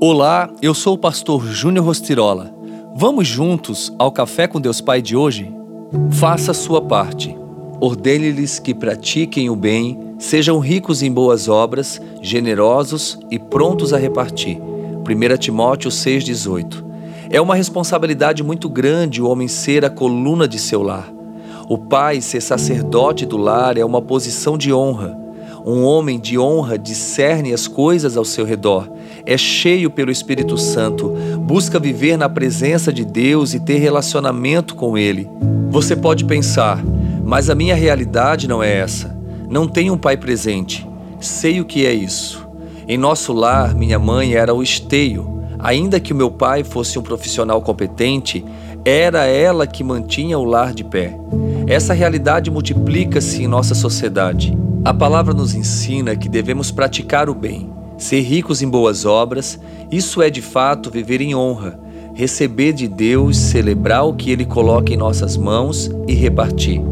Olá, eu sou o pastor Júnior Rostirola. Vamos juntos ao Café com Deus Pai de hoje? Faça a sua parte. Ordene-lhes que pratiquem o bem, sejam ricos em boas obras, generosos e prontos a repartir. 1 Timóteo 6,18 É uma responsabilidade muito grande o homem ser a coluna de seu lar. O pai ser sacerdote do lar é uma posição de honra. Um homem de honra discerne as coisas ao seu redor, é cheio pelo Espírito Santo, busca viver na presença de Deus e ter relacionamento com Ele. Você pode pensar, mas a minha realidade não é essa. Não tenho um pai presente. Sei o que é isso. Em nosso lar, minha mãe era o esteio. Ainda que o meu pai fosse um profissional competente, era ela que mantinha o lar de pé. Essa realidade multiplica-se em nossa sociedade. A palavra nos ensina que devemos praticar o bem, ser ricos em boas obras, isso é de fato viver em honra, receber de Deus, celebrar o que Ele coloca em nossas mãos e repartir.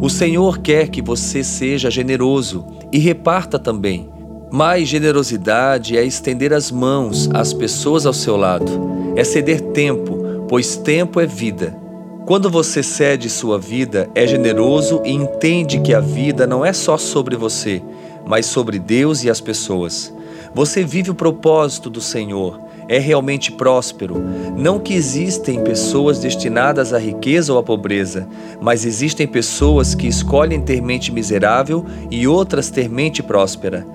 O Senhor quer que você seja generoso e reparta também. Mais generosidade é estender as mãos às pessoas ao seu lado, é ceder tempo, pois tempo é vida. Quando você cede sua vida, é generoso e entende que a vida não é só sobre você, mas sobre Deus e as pessoas. Você vive o propósito do Senhor, é realmente próspero. Não que existem pessoas destinadas à riqueza ou à pobreza, mas existem pessoas que escolhem ter mente miserável e outras ter mente próspera.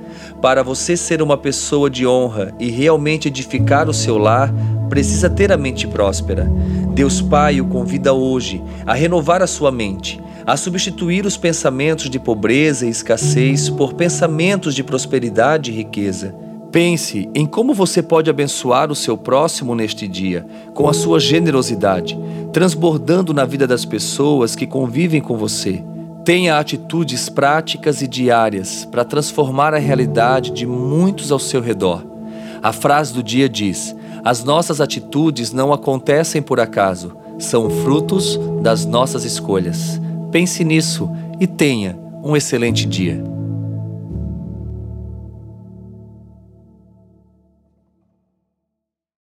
Para você ser uma pessoa de honra e realmente edificar o seu lar, precisa ter a mente próspera. Deus Pai o convida hoje a renovar a sua mente, a substituir os pensamentos de pobreza e escassez por pensamentos de prosperidade e riqueza. Pense em como você pode abençoar o seu próximo neste dia, com a sua generosidade, transbordando na vida das pessoas que convivem com você. Tenha atitudes práticas e diárias para transformar a realidade de muitos ao seu redor. A frase do dia diz: As nossas atitudes não acontecem por acaso, são frutos das nossas escolhas. Pense nisso e tenha um excelente dia.